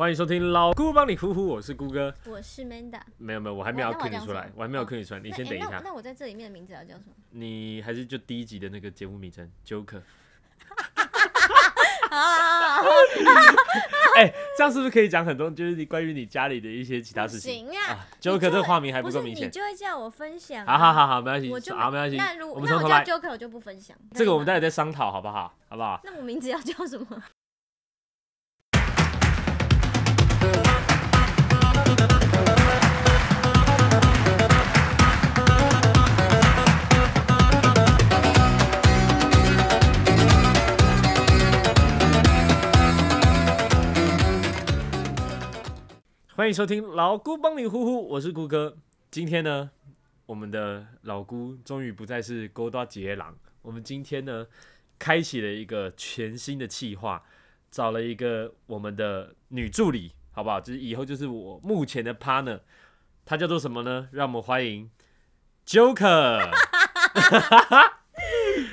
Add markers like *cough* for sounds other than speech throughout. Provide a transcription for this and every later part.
欢迎收听老姑帮你呼呼，我是姑哥。我是 Manda，没有没有，我还没有要那我 Q 你出来我还没有哦 Q 你出来，你先等一下。那那我在这里面的名字要叫什么？你还是就第一集的那个节目名称 Joker。啊，*laughs* 哎，这样是不是可以讲很多，就是你关于你家里的一些其他事情行啊啊？Joker 这个化名还不够明显。你就会叫我分享、好好好，好，没关系，我就好没关系那如，我们从头来。那我叫 Joker 我就不分享。这个我们待在会再商讨，好不好？好不好？那我名字要叫什么？欢迎收听老姑帮你呼呼，我是姑哥。今天呢，我们的老姑终于不再是勾搭杰郎，我们今天呢，开启了一个全新的企划，找了一个我们的女助理，好不好？就是以后就是我目前的 partner，她叫做什么呢？让我们欢迎 Joker。*laughs*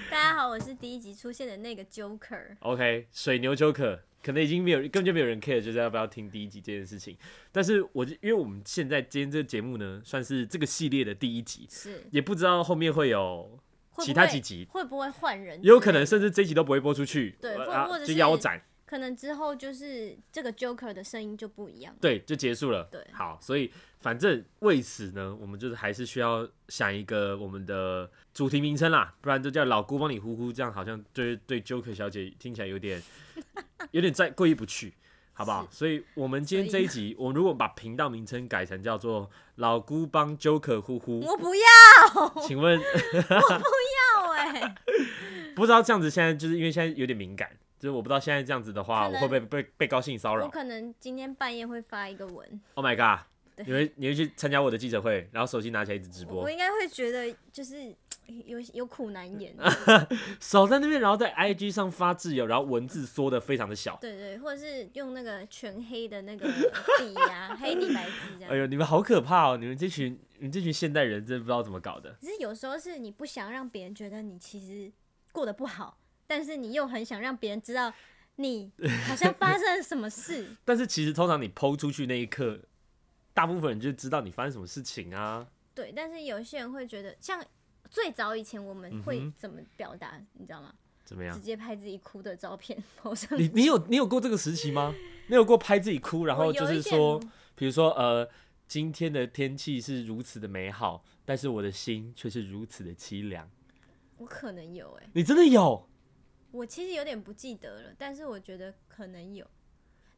大家好，我是第一集出现的那个 Joker。OK，水牛 Joker 可能已经没有根本就没有人 care，就是要不要听第一集这件事情。但是我就因为我们现在今天这个节目呢，算是这个系列的第一集，是，也不知道后面会有其他几集，会不会换人？也有可能甚至这一集都不会播出去，对或或者就是腰斩，可能之后就是这个 Joker 的声音就不一样。对，就结束了。对好，所以反正为此呢，我们就是还是需要想一个我们的主题名称啦，不然就叫老姑帮你呼呼，这样好像对对 Joker 小姐听起来有点 *laughs* 有点在过意不去，好不好？所以我们今天这一集，我们如果把频道名称改成叫做老姑帮 Joker 呼呼，我不要，请问 *laughs* 我不要哎、*laughs* 不知道这样子现在就是因为现在有点敏感，就是我不知道现在这样子的话，我会不会被被高兴骚扰我可能今天半夜会发一个文，？Oh my god！你会你会去参加我的记者会，然后手机拿起来一直直播我，应该会觉得就是有有苦难言。*laughs* 手在那边，然后在 IG 上发自由，然后文字缩的非常的小。对对，或者是用那个全黑的那个笔呀、*laughs* 黑底白字这样。哎呦，你们好可怕哦！你们这群你们这群现代人真的不知道怎么搞的。可是有时候是你不想让别人觉得你其实过得不好，但是你又很想让别人知道你好像发生了什么事。*laughs* 但是其实通常你剖出去那一刻，大部分人就知道你发生什么事情啊。对，但是有些人会觉得，像最早以前我们会怎么表达，你知道吗？怎么样直？接拍自己哭的照片你你有你有过这个时期吗？你有过拍自己哭，然后就是说，比如说呃，今天的天气是如此的美好，但是我的心却是如此的凄凉。我可能有哎、你真的有？我其实有点不记得了，但是我觉得可能有，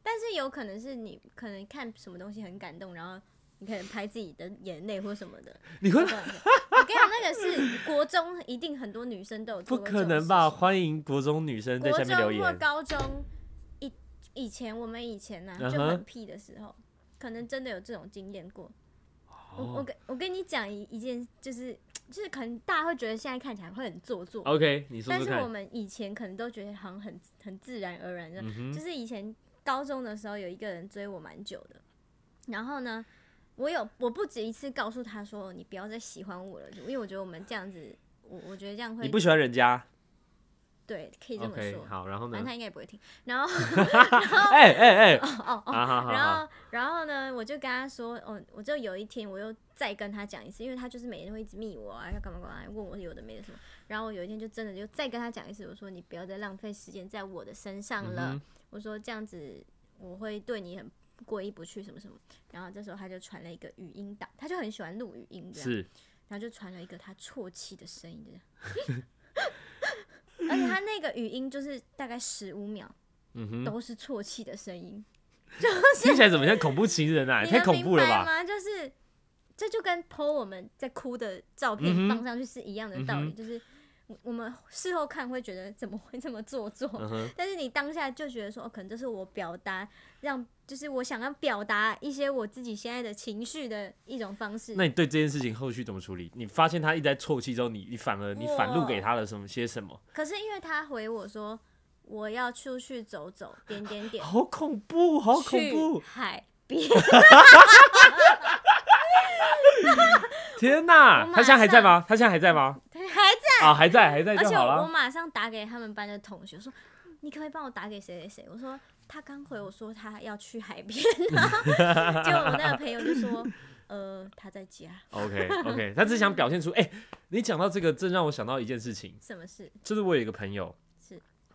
但是有可能是你可能看什么东西很感动，然后你可能拍自己的眼泪或什么的。你会我跟你讲，那个是国中一定很多女生都有做不可能吧？欢迎国中女生在国下面留中或。高中以以前我们以前呢、就很屁的时候，可能真的有这种经验过。我我我跟你讲一一件，就是就是可能大家会觉得现在看起来会很做作，OK，你说但是我。们以前可能都觉得好像很很自然而然的，嗯，就是以前高中的时候有一个人追我蛮久的，然后呢，我有我不止一次告诉他说你不要再喜欢我了，因为我觉得我们这样子，我我觉得这样会你不喜欢人家对，可以这么说。好，然后呢反正？他应该也不会听。然后，*laughs* 哎哎哎，哦哦哦，然，后，然后呢，我就跟他说，哦，我就有一天我又再跟他讲一次，因为他就是每天会一直密我啊，要干嘛干嘛，问我有的没的什么。然后我有一天就真的就再跟他讲一次，我说你不要再浪费时间在我的身上了。嗯我说这样子我会对你很过意不去，什么什么。然后这时候他就传了一个语音档，他就很喜欢录语音这样，是然后就传了一个他啜泣的声音这样。*laughs* 而且他那个语音就是大概十五秒，嗯哼，都是啜泣的声音，*laughs* 听起来怎么像恐怖情人啊？你太恐怖了吧？吗？就是这就跟 PO 我们在哭的照片放上去是一样的道理，嗯就是我我们事后看会觉得怎么会这么做作，嗯，但是你当下就觉得说，哦，可能这是我表达让，就是我想要表达一些我自己现在的情绪的一种方式。那你对这件事情后续怎么处理？你发现他一直在啜泣之后，你你反而你反录给他了什么些什么？可是因为他回我说我要出去走走，点点点，好恐怖，好恐去怖！海边。*laughs* 天哪他现在还在吗？他现在还在吗？还在，啊，还在，还在而且我。马上打给他们班的同学说，你可不可以帮我打给谁谁谁？我说他刚回我说他要去海边、啊，结果我那个朋友就说，呃，他在家，OK OK，他只是想表现出，哎、你讲到这个，真让我想到一件事情，什么事？就是我有一个朋友，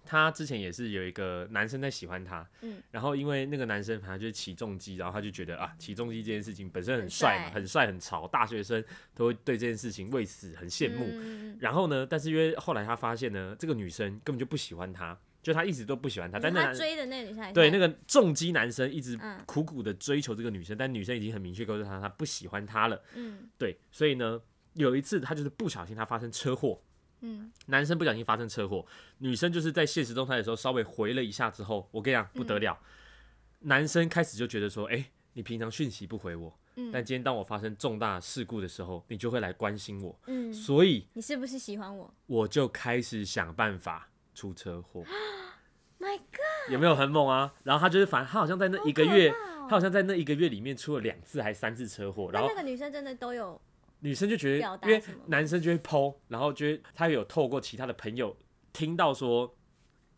是他之前也是有一个男生在喜欢他，嗯。然后因为那个男生反正就是起重机，然后他就觉得啊，起重机这件事情本身很很帅嘛，很帅。很潮，大学生都会对这件事情为此很羡慕。嗯然后呢，但是因为后来他发现呢，这个女生根本就不喜欢他，就他一直都不喜欢他，但那男他追的那个女生对那个重机男生一直嗯。苦苦的追求这个女生，但女生已经很明确告诉他，他不喜欢他了。嗯。对，所以呢，有一次他就是不小心他发生车祸，嗯。男生不小心发生车祸，女生就是在现实动态的时候稍微回了一下之后，我跟你讲不得了，男生开始就觉得说，哎、你平常讯息不回我，嗯。但今天当我发生重大事故的时候，你就会来关心我，嗯，所以你是不是喜欢我？我就开始想办法出车祸？*gasps* My God，有没有很猛啊？然后他就是反正他好像在那一个月，他好像在那一个月里面出了两次还三次车祸，然后那那个女生真的都有女生就觉得，因为男生就会剖，然后觉得他有透过其他的朋友听到说，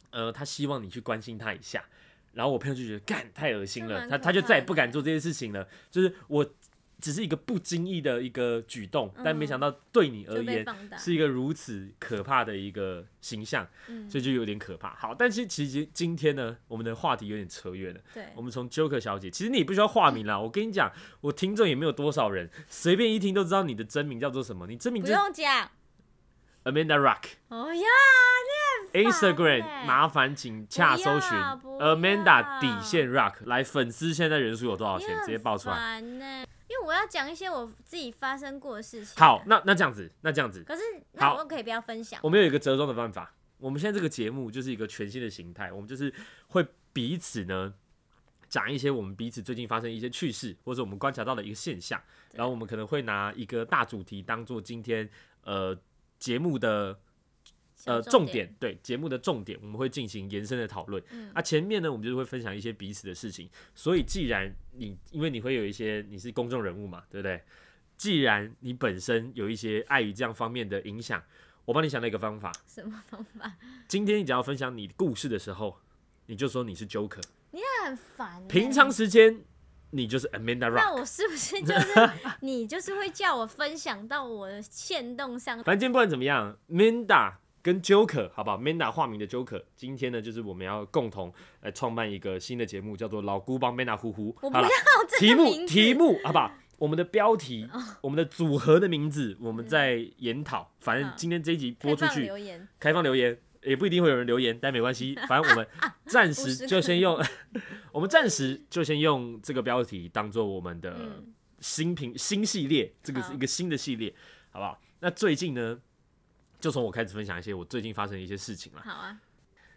呃，他希望你去关心他一下，然后我朋友就觉得干太恶心了，他他就再也不敢做这件事情了，就是我只是一个不经意的一个举动，但没想到对你而言，是一个如此可怕的一个形象，嗯，所以就有点可怕。好，但是其实今天呢，我们的话题有点扯远了。对我，们从 Joker 小姐，其实你不需要化名啦。*laughs* 我跟你讲，我听众也没有多少人，随便一听都知道你的真名叫做什么。你真名不就是用讲。Amanda Rock。哦呀，Instagram 欸麻烦请洽搜寻 Amanda 底线 Rock 来粉丝现在人数有多少钱？直接报出来。因为我要讲一些我自己发生过的事情。好，，那那这样子，那这样子，可是那好我可以不要分享。我们有一个折中的办法。我们现在这个节目就是一个全新的形态，我们就是会彼此呢讲一些我们彼此最近发生一些趣事，或者我们观察到的一个现象，然后我们可能会拿一个大主题当做今天呃节目的呃重点，对节目的重点，我们会进行延伸的讨论。嗯啊，前面呢，我们就是会分享一些彼此的事情。所以，既然你因为你会有一些你是公众人物嘛，对不对？既然你本身有一些碍于这样方面的影响，我帮你想了一个方法。什么方法？*laughs* 今天你只要分享你故事的时候，你就说你是 Joker。你很烦欸。平常时间你就是 Amanda 那。我是不是就是 *laughs* 你就是会叫我分享到我的线动上？反正不管怎么样，Manda 跟 Joker 好不好？Manda 化名的 Joker，今天呢就是我们要共同来创办一个新的节目，叫做老姑帮 Manda 呼呼。我不好了要，这题目题目好不好？我们的标题，*laughs* 我们的组合的名字，我们在研讨。反正今天这一集播出去，留言，开放留言，也不一定会有人留言，但没关系，*laughs* 反正我们暂时就先用，*laughs* 我们暂时就先用这个标题当做我们的嗯，新品新系列，这个是一个新的系列，好不好？那最近呢，就从我开始分享一些我最近发生的一些事情啦，好啊，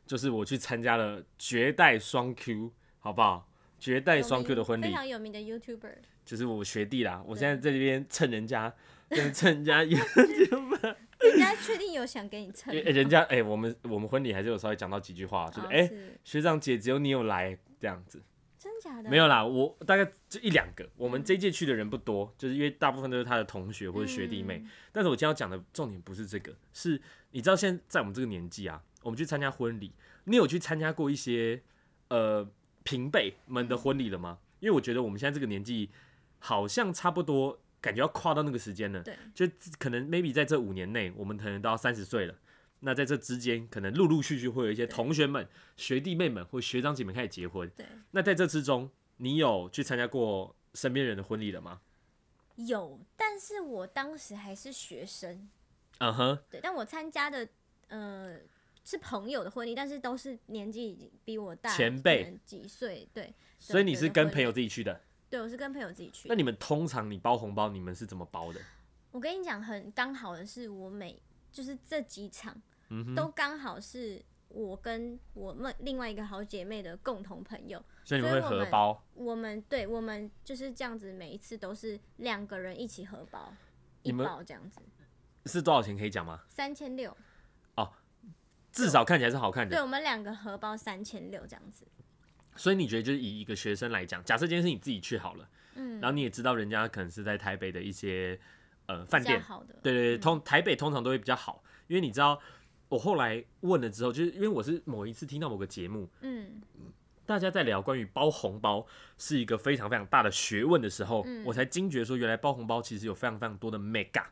就是我去参加了绝代双 Q，好不好？绝代双 Q 的婚礼。非，常有名的 YouTuber，就是我学弟啦，我现在在这边蹭人家，*laughs* 跟蹭人家，*laughs* 因人家确定有想给你蹭为人家哎、我们我们婚礼还是有稍微讲到几句话，就是哦哎、是。学长姐只有你有来这样子，真假的？没有啦，我大概就一两个。我们这一届去的人不多，就是因为大部分都是他的同学或者学弟妹。嗯但是我今天要讲的重点不是这个，是你知道现在在我们这个年纪啊，我们去参加婚礼，你有去参加过一些呃平辈们的婚礼了吗？因为我觉得我们现在这个年纪好像差不多，感觉要跨到那个时间了。对，就可能 maybe 在这五年内，我们可能都要三十岁了。那在这之间，可能陆陆续续会有一些同学们、学弟妹们或学长姐们开始结婚。对，那在这之中，你有去参加过身边人的婚礼了吗？有，但是我当时还是学生，嗯哼，对，但我参加的呃是朋友的婚礼，但是都是年纪已经比我大前辈几岁，对，所以你是跟朋友自己去的。对，我是跟朋友自己去那。你们通常你包红包，你们是怎么包的？我跟你讲，很刚好的是，我每就是这几场嗯，都刚好是我跟我们另外一个好姐妹的共同朋友，所以你们会合包。我们对我们就是这样子，每一次都是两个人一起合包，一包这样子，是多少钱可以讲吗？三千六。哦至少看起来是好看的对，我们两个合包三千六这样子。所以你觉得就是以一个学生来讲，假设今天是你自己去好了，嗯，然后你也知道人家可能是在台北的一些呃饭店，好的，对对对，嗯通台北通常都会比较好，因为你知道我后来问了之后，就是因为我是某一次听到某个节目，嗯，大家在聊关于包红包是一个非常非常大的学问的时候，嗯。我才惊觉说，原来包红包其实有非常非常多的 mega。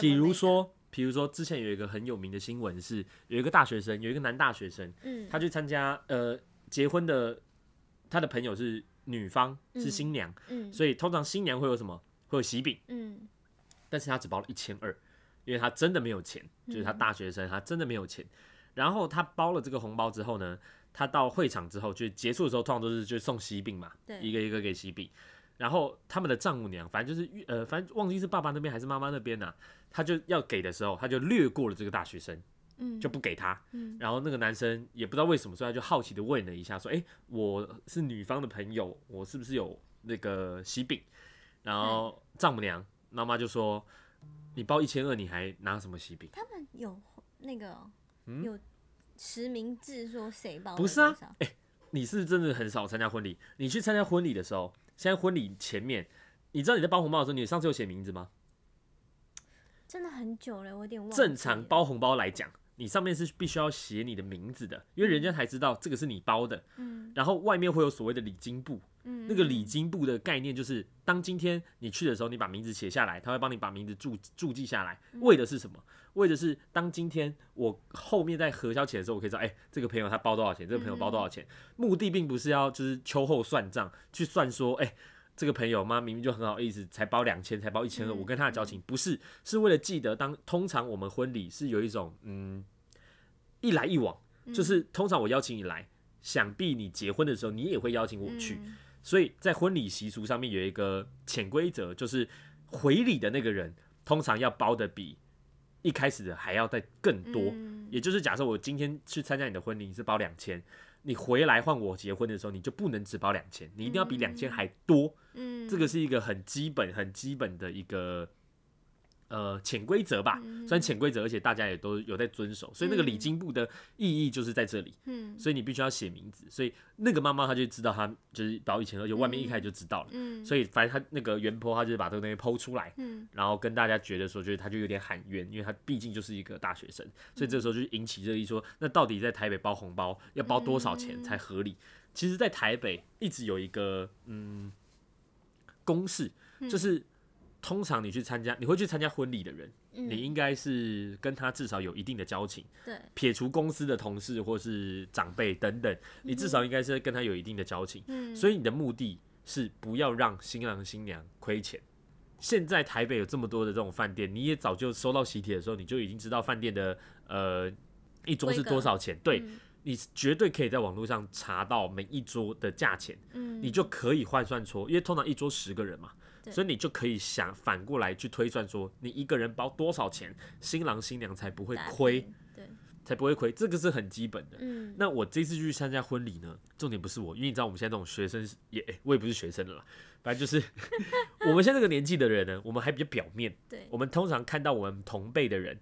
比如说，比如说之前有一个很有名的新闻是，有一个大学生，有一个男大学生，嗯，他去参加呃结婚的，他的朋友是女方是嗯。新娘，嗯。所以通常新娘会有什么？会有喜饼，嗯。但是他只包了一千二，因为他真的没有钱，就是他大学生，他真的没有钱。然后他包了这个红包之后呢，他到会场之后，就结束的时候，通常都是就送喜饼嘛，对一个一个给喜饼。然后他们的丈母娘，反正就是呃，反正忘记是爸爸那边还是妈妈那边呐、啊他就要给的时候，他就略过了这个大学生，嗯就不给他。嗯然后那个男生也不知道为什么，所以他就好奇的问了一下，说：“哎、我是女方的朋友，我是不是有那个喜饼？”然后丈母娘妈妈就说：“你包一千二，你还拿什么喜饼？他们有那个嗯有实名制说谁包不是啊多少你是是真的很少参加婚礼？你去参加婚礼的时候，现在婚礼前面，你知道你在包红包的时候，你上次有写名字吗？真的很久了，我有点忘了正常，包红包来讲，你上面是必须要写你的名字的，因为人家才知道这个是你包的。嗯然后外面会有所谓的礼金簿，嗯，那个礼金簿的概念就是，当今天你去的时候，你把名字写下来，他会帮你把名字注注记下来，嗯为的是什么？为的是当今天我后面在核销钱的时候，我可以知道，哎、这个朋友他包多少钱，这个朋友包多少钱。目的并不是要就是秋后算账，去算说，哎、这个朋友妈明明就很好意思，才包两千，才包一千二，嗯我跟他的交情不是，是为了记得当通常我们婚礼是有一种嗯一来一往，就是通常我邀请你来，想必你结婚的时候你也会邀请我去，嗯。所以在婚礼习俗上面有一个潜规则，就是回礼的那个人通常要包的比一开始的还要再更多。嗯。也就是假设我今天去参加你的婚礼，你是包两千，你回来换我结婚的时候，你就不能只包两千，你一定要比两千还多。嗯，这个是一个很基本、很基本的一个呃潜规则吧，嗯虽然潜规则，而且大家也都有在遵守，所以那个礼金部的意义就是在这里。嗯所以你必须要写名字，所以那个妈妈她就知道她就是包一千二，就外面一开始就知道了。嗯所以反正她那个原坡，她就是把这个东西剖出来，嗯然后跟大家觉得说，就是她就有点喊冤，因为她毕竟就是一个大学生，所以这时候就引起热议说，那到底在台北包红包要包多少钱才合理？其实，在台北一直有一个嗯公式，就是通常你去参加，你会去参加婚礼的人，嗯。你应该是跟他至少有一定的交情。对。撇除公司的同事或是长辈等等，你至少应该是跟他有一定的交情，嗯。所以你的目的是不要让新郎新娘亏钱。现在台北有这么多的这种饭店，你也早就收到喜帖的时候，你就已经知道饭店的呃一桌是多少钱，对嗯。你绝对可以在网络上查到每一桌的价钱，嗯。你就可以换算出，因为通常一桌十个人嘛，对所以你就可以想反过来去推算说，你一个人包多少钱，新郎新娘才不会亏。对才不会亏，这个是很基本的。嗯那我这次去参加婚礼呢，重点不是我，因为你知道我们现在这种学生也，欸我也不是学生了啦，反正就是 *laughs* 我们现在这个年纪的人呢，我们还比较表面，对我们通常看到我们同辈的人。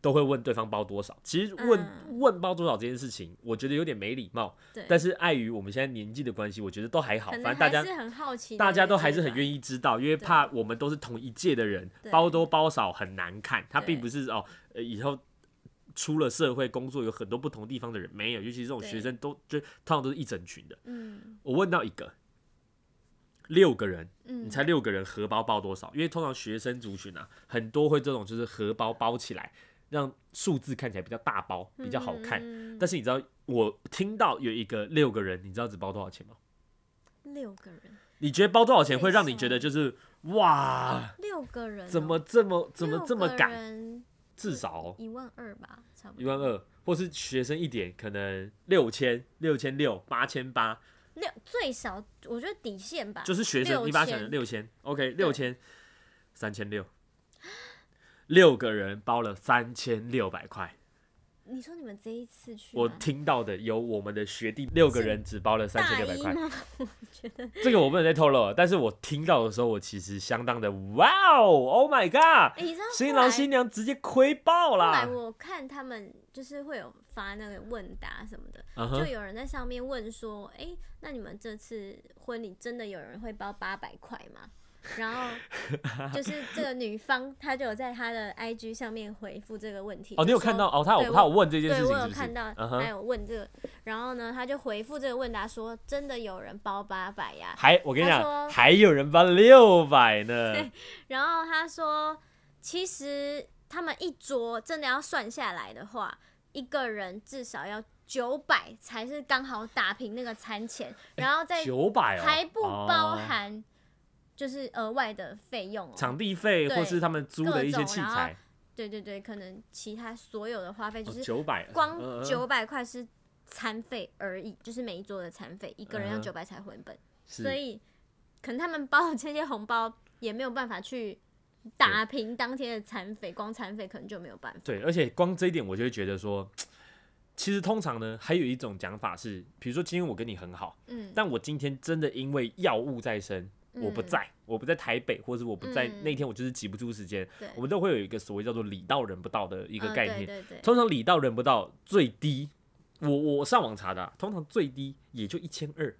都会问对方包多少，其实问、嗯。问包多少这件事情，我觉得有点没礼貌。对，但是碍于我们现在年纪的关系，我觉得都还好，反正大家是很好奇大家都还是很愿意意知道，因为怕我们都是同一届的人，包多包少很难看。他对。并不是哦，呃，以后出了社会工作有很多不同地方的人没有，尤其是这种学生都就通常都是一整群的。嗯。我问到一个六个人，嗯，你猜六个人荷包包多少？因为通常学生族群啊，很多会这种就是荷包包起来，让数字看起来比较大包，比较好看。嗯但是你知道，我听到有一个六个人，你知道只包多少钱吗？六个人，你觉得包多少钱会让你觉得就是哇，六个人哦怎么这么怎么这么敢？敢？至少一万二吧，差不多。一万二，或是学生一点，可能六千、六千六、八千八，六最少，我觉得底线吧，就是学生，6000你把它想成六千，OK，六千，三千六，六个人包了三千六百块。你说你们这一次去我听到的有我们的学弟六个人只包了三千六百块，我觉得这个我不能再透露了。但是我听到的时候，我其实相当的哇哦，Oh my god！哎，你知道新郎新娘直接亏爆后来啦！我看他们就是会有发那个问答什么的，就有人在上面问说，哎、那你们这次婚礼真的有人会包八百块吗？然后就是这个女方她就有在她的 IG 上面回复这个问题。哦，你有看到哦？他对有她有问这件事情是不是？有看到，她有问这个，然后呢，她就回复这个问答说，真的有人包八百呀？还我跟你讲，还有人包六百呢。然后她说，其实他们一桌真的要算下来的话，一个人至少要九百才是刚好打平那个餐钱，然后再九百哦，还不包哦含就是额外的费用哦。场地费或是他们租的一些器材，对对对，可能其他所有的花费就是九百，光九百块是餐费而已，就是每一桌的餐费，一个人要九百才回本，所以可能他们包的这些红包也没有办法去打平当天的餐费，光餐费可能就没有办法。对，而且光这一点，我就会觉得说，其实通常呢，还有一种讲法是，比如说今天我跟你很好，嗯，但我今天真的因为药物在身，我不嗯。在，我不在台北，或者是我不在、嗯。那天，我就是挤不出时间，我们都会有一个所谓叫做礼到人不到的一一个概念。通常礼到人不到最低，我我上网查的啊、通常最低也就一千二，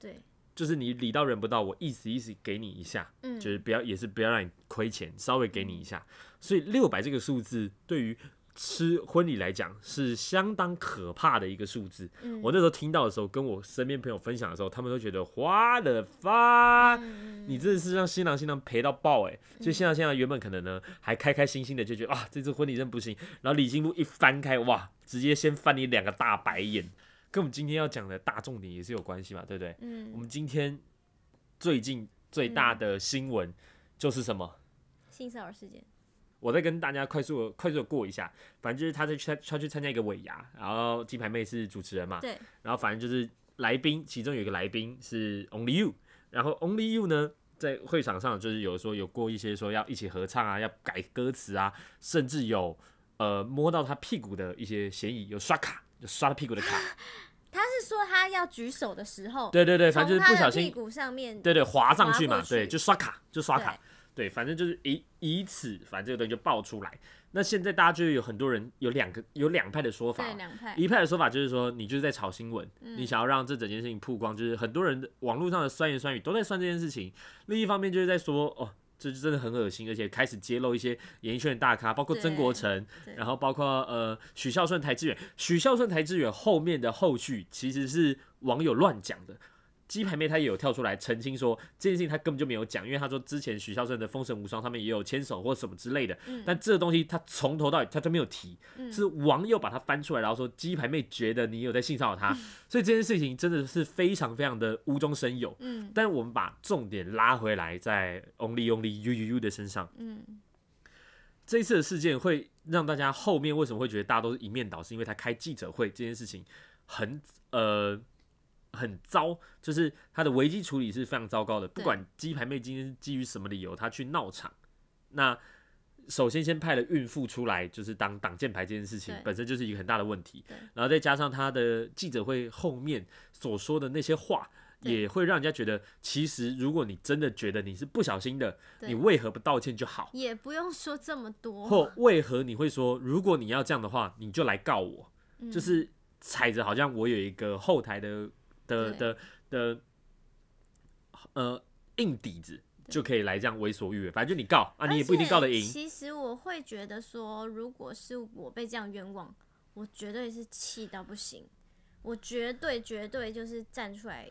对，就是你礼到人不到，我意思意思给你一下，嗯，就是不要也是不要让你亏钱，稍微给你一下。所以六百这个数字对于吃婚礼来讲是相当可怕的一个数字。嗯。我那时候听到的时候，跟我身边朋友分享的时候，他们都觉得花的发。嗯你真的是让新郎新娘赔到爆哎、就新郎新娘原本可能呢还开开心心的就觉得啊这次婚礼真不行，然后礼金簿一翻开哇，直接先翻你两个大白眼，跟我们今天要讲的大重点也是有关系嘛，对不对？嗯。我嗯，们今天最近最大的新闻就是什么？性骚扰事件，我再跟大家快速地快速的过一下，反正就是他在去他去参加一个尾牙，然后鸡排妹是主持人嘛，对，然后反正就是来宾，其中有一个来宾是 Only You，然后 Only You 呢，在会场上就是有说有过一些说要一起合唱啊，要改歌词啊，甚至有呃摸到他屁股的一些嫌疑，有刷卡，有刷他屁股的卡，*laughs* 他是说他要举手的时候，对对对，反正就是不小心，屁股上面，对对，滑上去嘛，去。对，就刷卡，就刷卡对，反正就是以以此，反正这个东西就爆出来。那现在大家就有很多人有两个有两派的说法对，两派，一派的说法就是说，你就是在炒新闻，嗯你想要让这整件事情曝光，就是很多人的网络上的酸言酸语都在酸这件事情。另一方面就是在说，哦，这就真的很恶心，而且开始揭露一些演艺圈的大咖，包括曾国成，然后包括呃许孝顺、台志远。许孝顺、台志远后面的后续其实是网友乱讲的。鸡排妹她也有跳出来澄清说，这件事情她根本就没有讲，因为她说之前许孝顺的《封神无双》他们也有牵手或什么之类的，嗯但这个东西她从头到尾她都没有提，嗯是网友把它翻出来，然后说鸡排妹觉得你有在性骚扰她，所以这件事情真的是非常非常的无中生有。嗯但我们把重点拉回来，在 Only Only You You You 的身上，嗯这一次的事件会让大家后面为什么会觉得大家都是一面倒，是因为他开记者会这件事情很呃很糟，就是他的危机处理是非常糟糕的。不管鸡排妹今天是基于什么理由，她去闹场，那首先先派了孕妇出来，就是当挡箭牌这件事情本身就是一个很大的问题。然后再加上他的记者会后面所说的那些话。也会让人家觉得，其实如果你真的觉得你是不小心的，你为何不道歉就好？也不用说这么多，或为何你会说，如果你要这样的话，你就来告我？嗯就是踩着好像我有一个后台的的的的呃硬底子，就可以来这样为所欲为。反正就你告啊，你也不一定告得赢。其实我会觉得说，如果是我被这样冤枉，我绝对是气到不行，我绝对绝对就是站出来，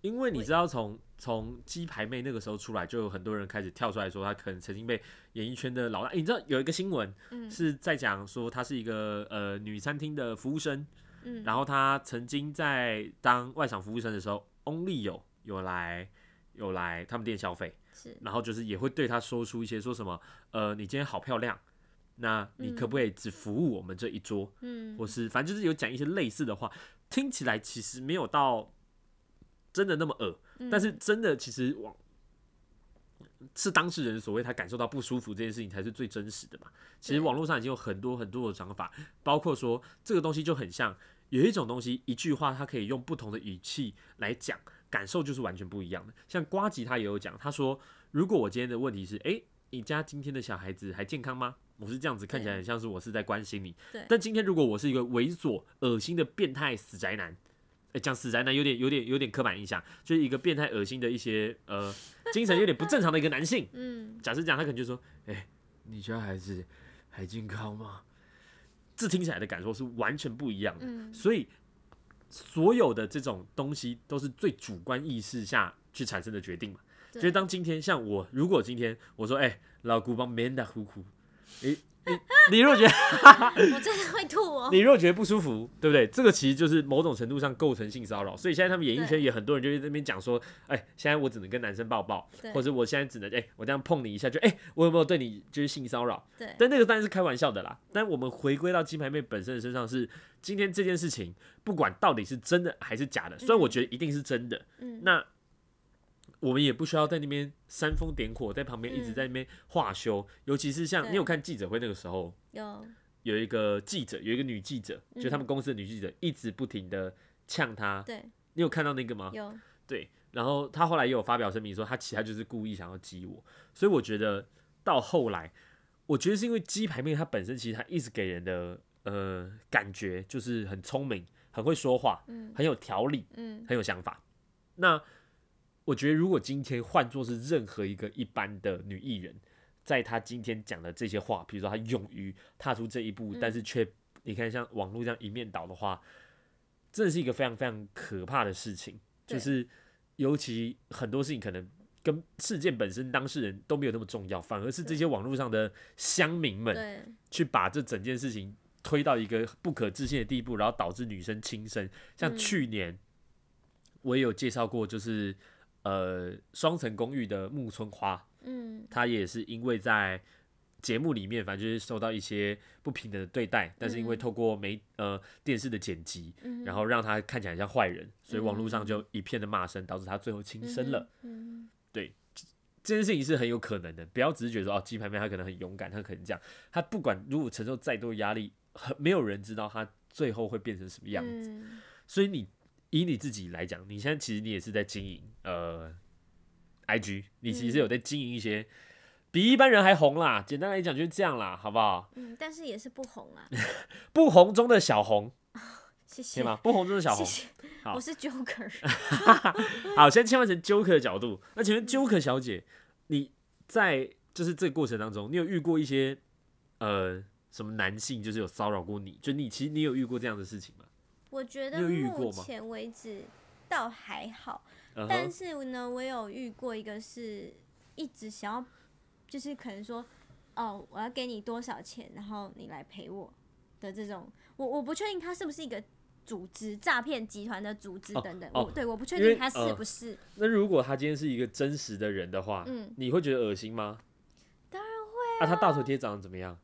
因为你知道从，从鸡排妹那个时候出来，就有很多人开始跳出来说，她可能曾经被演艺圈的老大。你知道有一个新闻嗯是在讲说，她是一个呃女餐厅的服务生，嗯，然后他曾经在当外场服务生的时候，Only 有有来有来他们店消费，是。然后就是也会对他说出一些说什么，呃，你今天好漂亮，那你可不可以只服务我们这一桌？嗯。或是反正就是有讲一些类似的话，听起来其实没有到真的那么恶，嗯。但是真的其实网是当事人所谓他感受到不舒服这件事情才是最真实的嘛。其实网络上已经有很多很多的讲法，包括说这个东西就很像有一种东西，一句话它可以用不同的语气来讲，感受就是完全不一样的。像瓜吉他也有讲，他说如果我今天的问题是，诶，你家今天的小孩子还健康吗？我是这样子看起来很像是我是在关心你，但今天如果我是一个猥琐、恶心的变态死宅男，哎、讲死宅男有点、有点、有点刻板印象，就是一个变态、恶心的一些呃精神有点不正常的一个男性。嗯，假设这样，他可能就说：“哎、你家孩子还健康吗？”这听起来的感受是完全不一样的。嗯所以所有的这种东西都是最主观意识下去产生的决定嘛。对就是当今天像我，如果今天我说：“哎、老姑帮 man 的呼呼。”你你你如果觉得 *laughs* 我真的会吐哦。*laughs* 你如果觉得不舒服，对不对？这个其实就是某种程度上构成性骚扰。所以现在他们演艺圈也很多人就在那边讲说，哎、现在我只能跟男生抱抱，或者我现在只能哎、我这样碰你一下就哎、我有没有对你就是性骚扰？对，但那个当然是开玩笑的啦。但我们回归到金牌妹本身的身上是，今天这件事情不管到底是真的还是假的，虽然我觉得一定是真的，嗯，那我们也不需要在那边煽风点火，在旁边一直嗯在那边话修。尤其是像你有看记者会那个时候，有，有一个记者，有一个女记者，就他们公司的女记者，一直不停的呛他。对，你有看到那个吗？有，对，然后他后来也有发表声明说，他其实他就是故意想要激我，所以我觉得到后来，我觉得是因为鸡排妹她本身其实她一直给人的呃感觉就是很聪明，很会说话，嗯。很有条理，嗯。很有想法。那我觉得如果今天换作是任何一个一般的女艺人，在她今天讲的这些话，比如说她勇于踏出这一步，嗯但是却你看像网络这样一面倒的话，真的是一个非常非常可怕的事情。就是尤其很多事情可能跟事件本身当事人都没有那么重要，反而是这些网络上的乡民们，去把这整件事情推到一个不可置信的地步，然后导致女生轻生。像嗯。去年我也有介绍过，就是呃双层公寓的木村花，嗯。她也是因为在节目里面，反正就是受到一些不平等的对待，但是因为嗯。透过媒呃电视的剪辑，嗯，然后让她看起来像坏人，所以网络上就一片的骂声，导致她最后轻生了。嗯，对这件事情是很有可能的，不要只是觉得说哦，鸡排妹她可能很勇敢，她可能这样，她不管如果承受再多压力，很没有人知道她最后会变成什么样子。嗯。所以你以你自己来讲，你现在其实你也是在经营呃，IG，你其实有在经营一些比一般人还红啦。简单来讲就是这样啦，好不好？嗯，但是也是不红啊，*laughs* 不红中的小红，谢谢可以，吗？不红中的小红。我是 Joker，*laughs* 好，先切换成 Joker 的角度。那请问 Joker 小姐，你在就是这个过程当中，你有遇过一些呃什么男性就是有骚扰过你？就你其实你有遇过这样的事情吗？我觉得目前为止倒还好，嗯但，是呢，我有遇过一个是一直想要，就是可能说，哦，我要给你多少钱，然后你来陪我的这种，我我不确定他是不是一个组织诈骗集团的组织哦等等，哦我对我不确定他是呃不是，那如果他今天是一个真实的人的话，嗯，你会觉得恶心吗？当然会啊。他大头贴长得怎么样？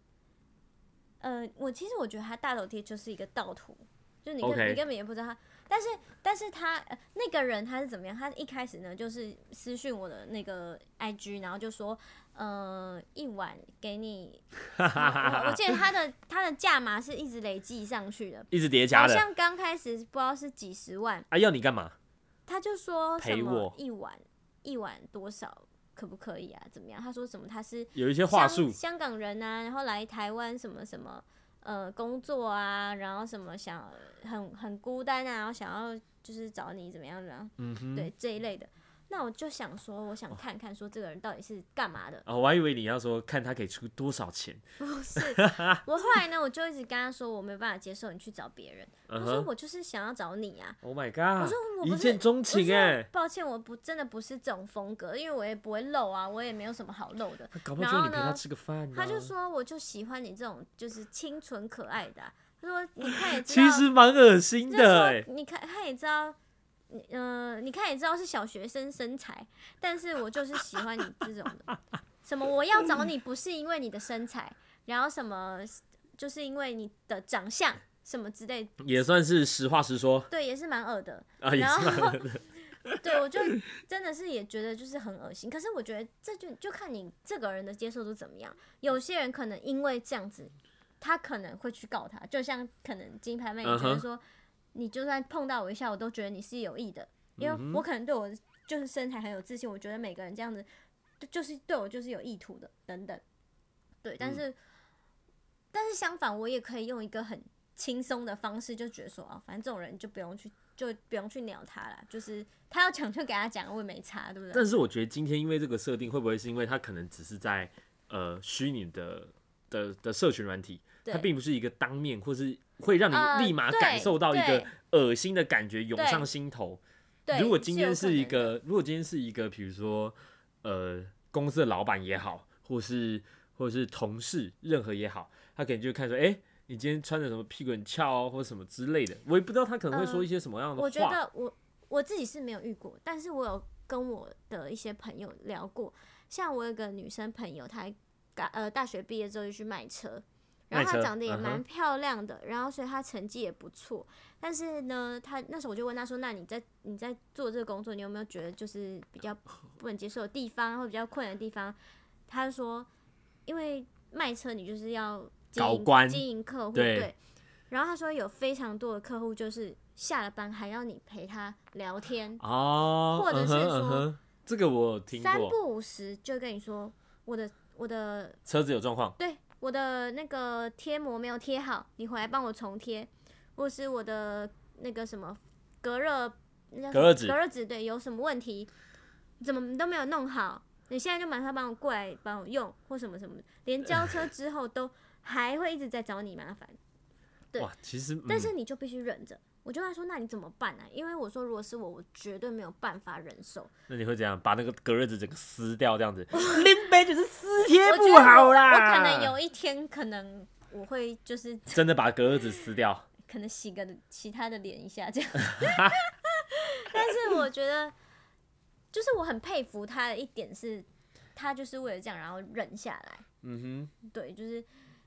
呃，我其实我觉得他大头贴就是一个盗图，就你根你根本也不知道他，但是但是他、呃、那个人他是怎么样？他一开始呢就是私讯我的那个 IG，然后就说，呃，一晚给你，*laughs* 我我记得他的他的价码是一直累计上去的，一直叠加的好像刚开始不知道是几十万，啊？要你干嘛？他就说什么一晚一晚多少可不可以啊？怎么样？他说什么他是有一些话香术，香港人啊，然后来台湾什么什么呃工作啊，然后什么想很很孤单啊，然后想要就是找你怎么样的，嗯哼。对这一类的。那我就想说，我想看看说这个人到底是干嘛的。哦，我还以为你要说看他可以出多少钱。*laughs* 不是，*laughs* 我后来呢，我就一直跟他说我没办法接受你去找别人。嗯我说我就是想要找你啊。，Oh my god！我说我不是一见钟情哎，抱歉，我不真的不是这种风格，因为我也不会露啊，我也没有什么好露的。搞不好就你陪他然后呢吃个饭呢。他就说，我就喜欢你这种就是清纯可爱的啊、他说你看也知道，其实蛮恶心的哎。你看他也知道，你呃，你看也知道是小学生身材，但是我就是喜欢你这种的。*laughs* 什么我要找你不是因为你的身材，然后什么就是因为你的长相什么之类，也算是实话实说对，也是蛮恶的。*laughs* 啊，也然是蛮后 *laughs* 对，我就真的是也觉得就是很恶心。可是我觉得这就就看你这个人的接受度怎么样。有些人可能因为这样子，他可能会去告他，就像可能金牌妹嗯哼觉得说，你就算碰到我一下，我都觉得你是有意的，因嗯为我可能对我就是身材很有自信，我觉得每个人这样子就就是对我就是有意图的等等。对，但嗯是、但是相反，我也可以用一个很轻松的方式，就觉得说啊，反正这种人就不用去，就不用去鸟他了。就是他要讲就给他讲，我也没差，对不对？但是我觉得今天因为这个设定，会不会是因为他可能只是在呃虚拟的的的社群软体，它并不是一个当面或是会让呃你立马感受到一个恶心的感觉涌上心头。对，如果今天是一个，如果今天是一个，比如说呃公司的老板也好，或是或者是同事，任何也好，他可能就会看说，哎、你今天穿的什么屁股很翘哦，或者什么之类的，我也不知道他可能会说一些什么样的话。呃我觉得我我自己是没有遇过，但是我有跟我的一些朋友聊过。像我有个女生朋友，她大呃大学毕业之后就去卖车，然后卖车她长得也蛮漂亮的，然后所以她成绩也不错。但是呢，她那时候我就问她说：“那你在你在做这个工作，你有没有觉得就是比较不能接受的地方，或比较困难的地方？”她就说：“因为卖车你就是要经营经营客户，对对。然后她说有非常多的客户就是下了班还要你陪他聊天，哦，或者是说这个我有听过，三不五时就跟你说我的我的车子有状况，对我的那个贴膜没有贴好，你回来帮我重贴，或是我的那个什么隔热那叫什么？隔热纸。隔热纸对有什么问题，怎么都没有弄好，你现在就马上帮我过来帮我用或什么什么的，连交车之后都还会一直在找你麻烦，对。哇，其实嗯。但是你就必须忍着。我就跟他说：“那你怎么办呢、因为我说，如果是我，我绝对没有办法忍受。那你会怎样？把那个隔热纸整个撕掉，这样子，*laughs* 拎杯就是撕贴不好啦。我可能有一天，可能我会就是 *laughs* 真的把隔热纸撕掉，*laughs* 可能洗个其他的脸一下这样。但是我觉得，就是我很佩服他的一点是，他就是为了这样然后忍下来。嗯哼对，就是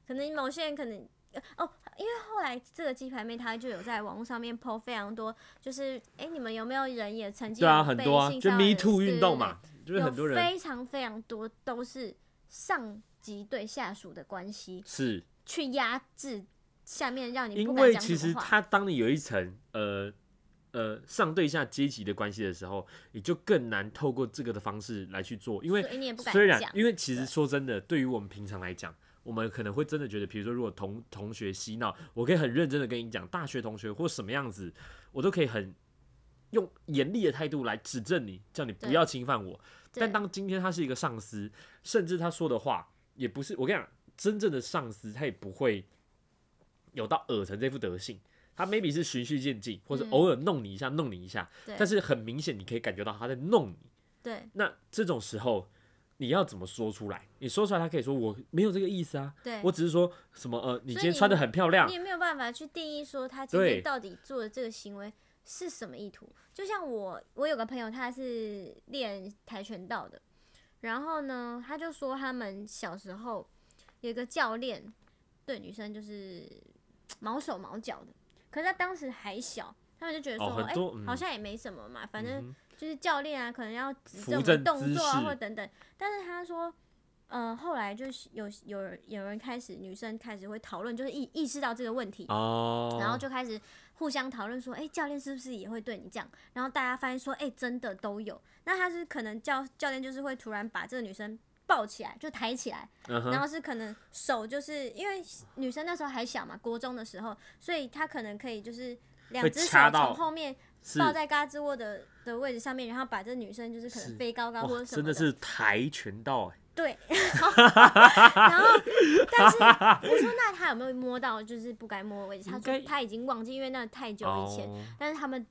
可能某些人可能。呃哦，因为后来这个鸡排妹她就有在网络上面 PO 非常多，就是哎、诶你们有没有人也曾哼，经对啊，很多啊，就 Me 的 Too 对运动嘛，就是有很多人非常非常多都是上级对下属的关系是去压制下面，让你不因敢为其实。他当你有一层呃呃上对下阶级的关系的时候，你就更难透过这个的方式来去做，因为虽然因为其实对说真的，对于我们平常来讲。我们可能会真的觉得，比如说，如果同同学嬉闹，我可以很认真的跟你讲，大学同学或什么样子，我都可以很用严厉的态度来指正你，叫你不要侵犯我。但当今天他是一个上司，甚至他说的话也不是我跟你讲，真正的上司他也不会有到耳成这副德性。他 maybe 是循序渐进，或者嗯偶尔弄你一下，弄你一下，但是很明显你可以感觉到他在弄你。对那这种时候你要怎么说出来？你说出来，他可以说我没有这个意思啊，对，我只是说什么呃，你今天穿的很漂亮你，也没有办法去定义说他今对天到底做的这个行为是什么意图。就像我，我有个朋友他是练跆拳道的，然后呢，他就说他们小时候有一个教练对女生就是毛手毛脚的，可是他当时还小，他们就觉得哦说，哎、很多嗯好像也没什么嘛，反正嗯就是教练啊，可能要指正动作啊，或等等。但是他说，呃，后来就是有有人有人开始，女生开始会讨论，就是意意识到这个问题，哦，然后就开始互相讨论说，哎、教练是不是也会对你这样？然后大家发现说，哎、真的都有。那他是可能教教练就是会突然把这个女生抱起来，就抬起来，然后是可能手就是因为女生那时候还小嘛，国中的时候，所以他可能可以就是两只手从后面是抱在胳肢窝的的位置上面，然后把这女生就是可能飞高高或，者什么真的是跆拳道哎，对，*laughs* 然后 *laughs* 但是我说那他有没有摸到就是不该摸的位置？他说他已经忘记，因为那太久以前。哦。但是他们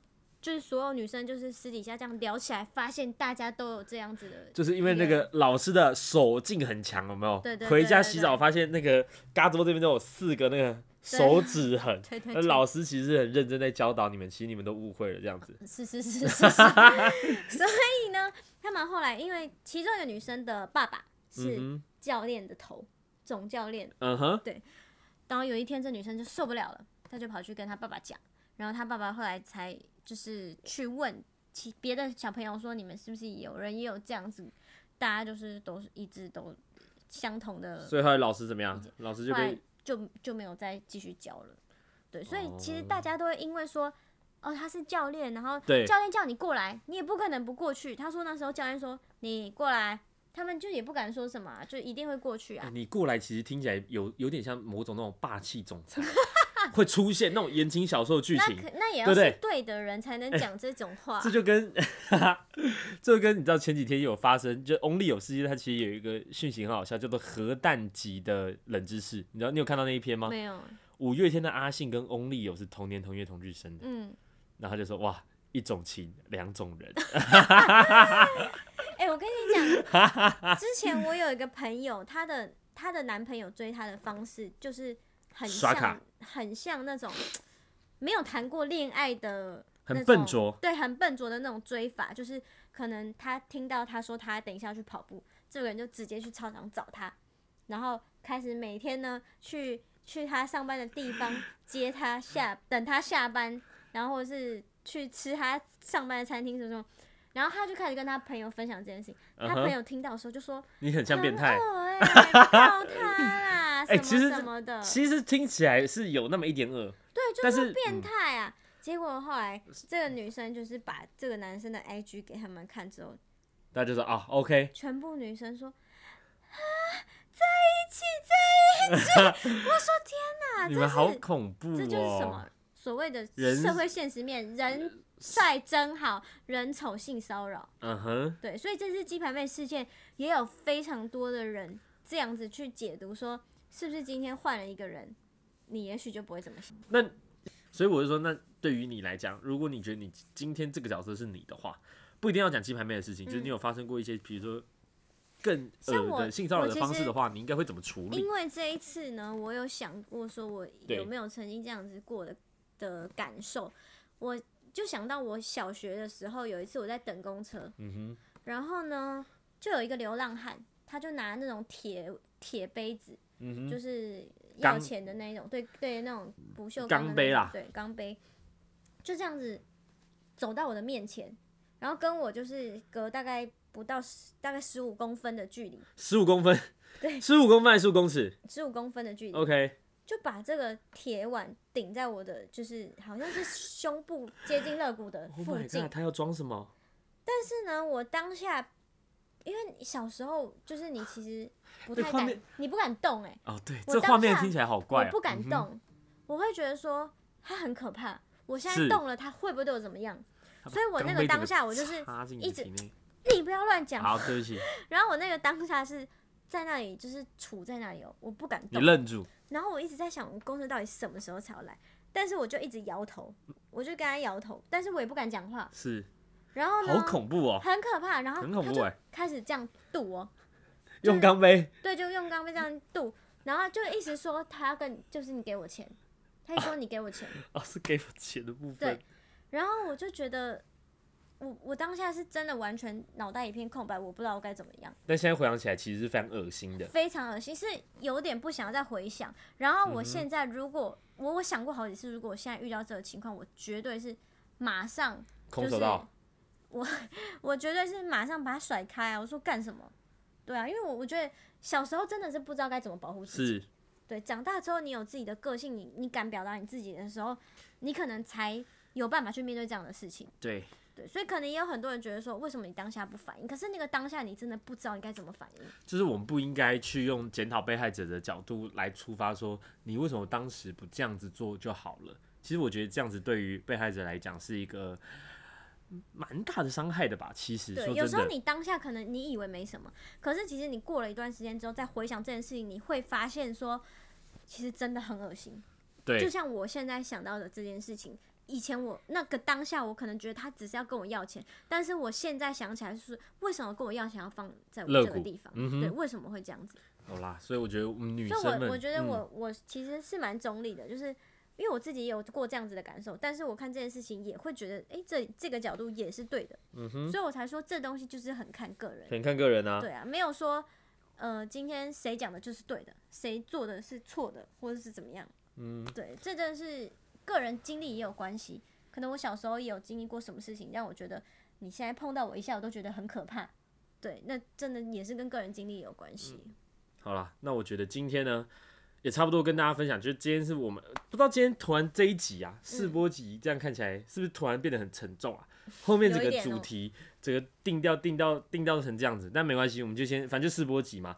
就是所有女生就是私底下这样聊起来，发现大家都有这样子的，就是因为那个老师的手劲很强，有没有？对对对回家洗澡发现那个嘎吱窝这边都有四个那个手指痕，*laughs* 那老师其实很认真在教导你们，其实你们都误会了这样子。*laughs* 是是是是是，*laughs* 所以呢，他们后来因为其中一个女生的爸爸是嗯教练的头，总教练，嗯哼，对然后有一天这女生就受不了了，她就跑去跟她爸爸讲，然后她爸爸后来才就是去问其别的小朋友说，你们是不是有人也有这样子？大家就是都是一直都相同的，所以后来老师怎么样？老师就就就没有再继续教了。对，所以其实哦大家都会因为说，哦，他是教练，然后教练叫你过来，你也不可能不过去。他说那时候教练说你过来，他们就也不敢说什么啊、就一定会过去啊哎。你过来，其实听起来有有点像某种那种霸气总裁，*laughs* 会出现那种言情小说的剧情，可那也要是对的人才能讲这种话。这就跟 *laughs* 这就跟你知道前几天有发生，就 Only 有世界，它其实有一个讯息很好笑，叫做核弹级的冷知识。你知道你有看到那一篇吗？没有，五月天的阿信跟 Only 有是同年同月同日生的，嗯，然后他就说哇，一种情两种人，*laughs* 哎、我跟你讲，之前我有一个朋友，她的她的男朋友追她的方式就是很刷卡。像很像那种没有谈过恋爱的很笨拙，对，很笨拙的那种追法，就是可能他听到他说他等一下要去跑步，这个人就直接去操场找他，然后开始每天呢去去他上班的地方接他下，等他下班，然后是去吃他上班的餐厅什么什么，然后他就开始跟他朋友分享这件事情，他朋友听到的时候就说你很像变态。很恶哎、告他啦，哎其实什么的，其实听起来是有那么一点恶，对，但就是是变嗯态啊！结果后来这个女生就是把这个男生的 IG 给他们看之后，大家就说啊，OK，全部女生说啊，在一起，在一起。*laughs* 我说天哪，你们好这是恐怖哦！这就是什么所谓的社会现实面，人帅真好，人丑性骚扰。嗯哼，对，所以这次鸡排妹事件也有非常多的人这样子去解读，说是不是今天换了一个人，你也许就不会这么想。那所以我就说，那对于你来讲，如果你觉得你今天这个角色是你的话，不一定要讲鸡排妹的事情，就是你有发生过一些，比如说更嗯像我恶的性骚扰的方式的话，你应该会怎么处理？因为这一次呢，我有想过说，我有没有曾经这样子过的的感受，我就想到我小学的时候，有一次我在等公车，嗯哼然后呢，就有一个流浪汉，他就拿那种铁铁杯子，哼，嗯哼，就是要钱的那一种，对对，那种不锈钢杯啦对，钢杯，就这样子走到我的面前，然后跟我就是隔大概不到十大概十五公分的距离，十五公分，*laughs* 对十五公分还是十五公尺十五公分的距离，？OK，就把这个铁碗顶在我的，就是好像是胸部接近肋骨的 *laughs* Oh 附近。god，他要装什么？但是呢，我当下，因为小时候就是你其实不太敢你不敢动哎、哦，对，我这画面听起来好怪、啊，我不敢动，我会觉得说他很可怕。我现在是动了，他会不会对我怎么样？所以我那个当下我就是一直你不要乱讲。好，对不起，*laughs* 然后我那个当下是在那里，就是杵在那里哦，我不敢动。你愣住，然后我一直在想，我公司到底什么时候才要来？但是我就一直摇头，我就跟他摇头，但是我也不敢讲话。是然后呢，好恐怖哦，很可怕。然后很恐怖哎，开始这样渡哦，用钢杯，对，就用钢杯这样渡，然后就一直说他要跟，就是你给我钱，*laughs* 他就说你给我钱，哦，是给我钱的部分。对，然后我就觉得，我我当下是真的完全脑袋一片空白，我不知道我该怎么样，但现在回想起来，其实是非常恶心的。非常恶心，是有点不想要再回想。然后我现在如果我我想过好几次，如果我现在遇到这个情况，我绝对是马上就是空手道，我 *laughs* 我绝对是马上把他甩开啊！我说干什么？对啊，因为我我觉得小时候真的是不知道该怎么保护自己。是对，长大之后你有自己的个性，你你敢表达你自己的时候，你可能才有办法去面对这样的事情。对，对，所以可能也有很多人觉得说，为什么你当下不反应？可是那个当下你真的不知道你该怎么反应。就是我们不应该去用检讨被害者的角度来出发，说你为什么当时不这样子做就好了。其实我觉得这样子对于被害者来讲是一个蛮大的伤害的吧。其实对，有时候你当下可能你以为没什么，可是其实你过了一段时间之后再回想这件事情，你会发现说，其实真的很恶心。对就像我现在想到的这件事情，以前我那个当下，我可能觉得他只是要跟我要钱，但是我现在想起来，就是为什么跟我要钱要放在我这个地方？嗯对，为什么会这样子？好啦，所以我觉得女所以生，我我觉得嗯我、我其实是蛮中立的，就是因为我自己也有过这样子的感受，但是我看这件事情也会觉得，哎、这这个角度也是对的，嗯哼，所以我才说这东西就是很看个人，很看个人啊。对啊，没有说呃今天谁讲的就是对的，谁做的是错的，或者是怎么样。嗯，对，这真的是个人经历也有关系。可能我小时候也有经历过什么事情，让我觉得你现在碰到我一下，我都觉得很可怕。对，那真的也是跟个人经历有关系。好了，那我觉得今天呢，也差不多跟大家分享，就是今天是我们不知道今天突然这一集啊，试播集这样看起来是不是突然变得很沉重啊？后面这个主题，这个定调定调定调成这样子，但没关系，我们就先反正就试播集嘛，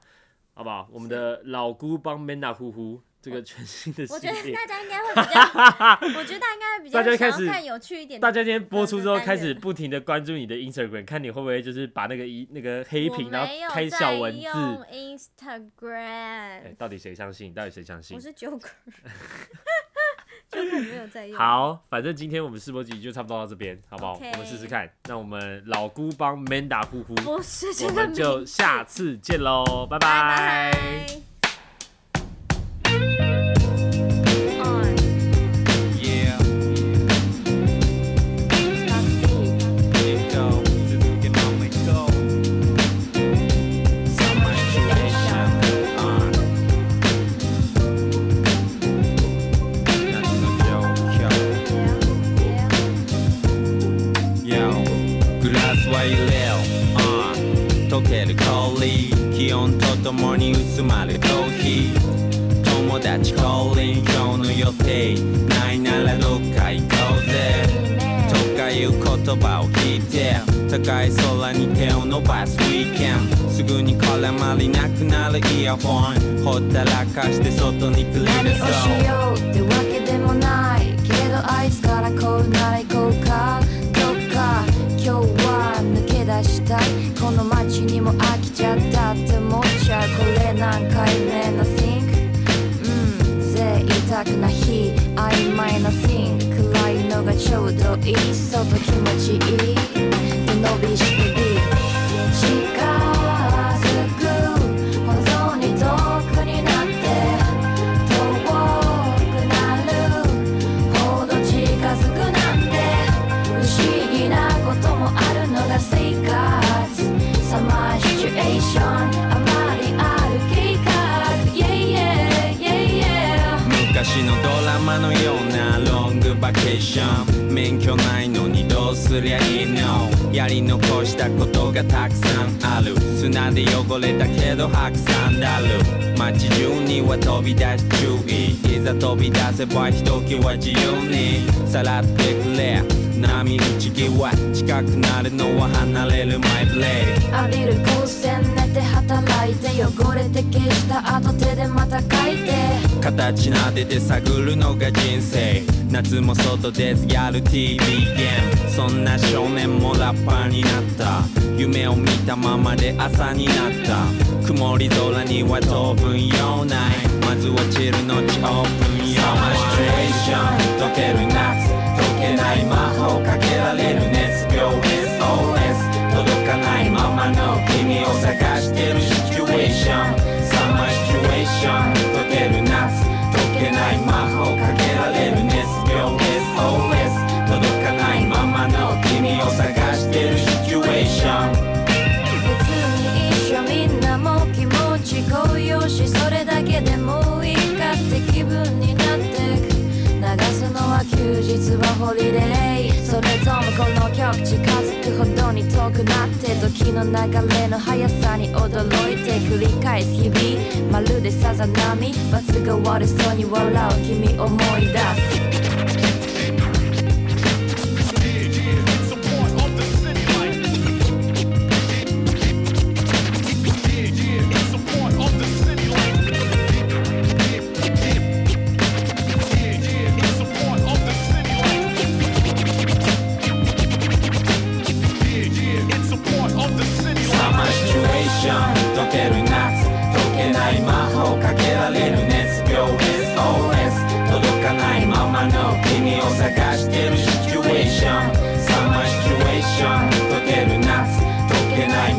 好不好？我们的老姑帮 Manda 呼呼，这个全新的系我觉得。大家应该会比较，*laughs* 我觉得大家应该会比较大家开始想要看有趣一点的。大家今天播出之后，开始不停的关注你的 Instagram，看你会不会就是把那个一那个黑屏，然后开小在文字。Instagram，、到底谁相信？到底谁相信我？*laughs* 是 Joker，Joker 没有在用。，好，反正今天我们试播集就差不多到这边，好不好我们试试看。那我们老姑帮 Manda 呼呼，不是我个们就下次见喽，拜拜拜。拜。thank you 予定ないならどっか行こうぜ。とかいう言葉を聞いて高い空に手を伸ばす Weekend すぐに絡まりなくなるイヤホン。ほったらかして外に繰り何をしようってわけでもない。けどあいつからこうなら行こうか。どっか今日は抜け出したい。この街にもングバケーション免許ないのにどうすりゃいいの？やり残したことがたくさんある。砂で汚れたけど白山だる。街中には飛び出し注意。いざ飛び出せばひときわ自由に。さらってくれ。波打ち際近くなるのは離れるマイブレイ浴びる光線寝て働いて汚れて消した後手でまた書いて。形なでて探るのが人生夏も外です。やる TV ゲーム。そんな少年もラッパーになった。夢を見たままで朝になった。曇り空には当分用ない。まずはチルのちオープン用。マシチュエーション溶ける夏。溶けない魔法かけられる熱。病 SOS 届かないままの君を探してるシチュエーションサマーシチュエーション休日はホリデー。それともこの曲近づくほどに遠くなって時の流れの速さに驚いて繰り返す日々。まるでさざ波。罰が悪そうに笑う君思い出す。ション溶ける夏解けない魔法かけられる熱。病 SOS 届かないままの君を探してるシチュエーションサマーシチュエーション溶ける夏解けない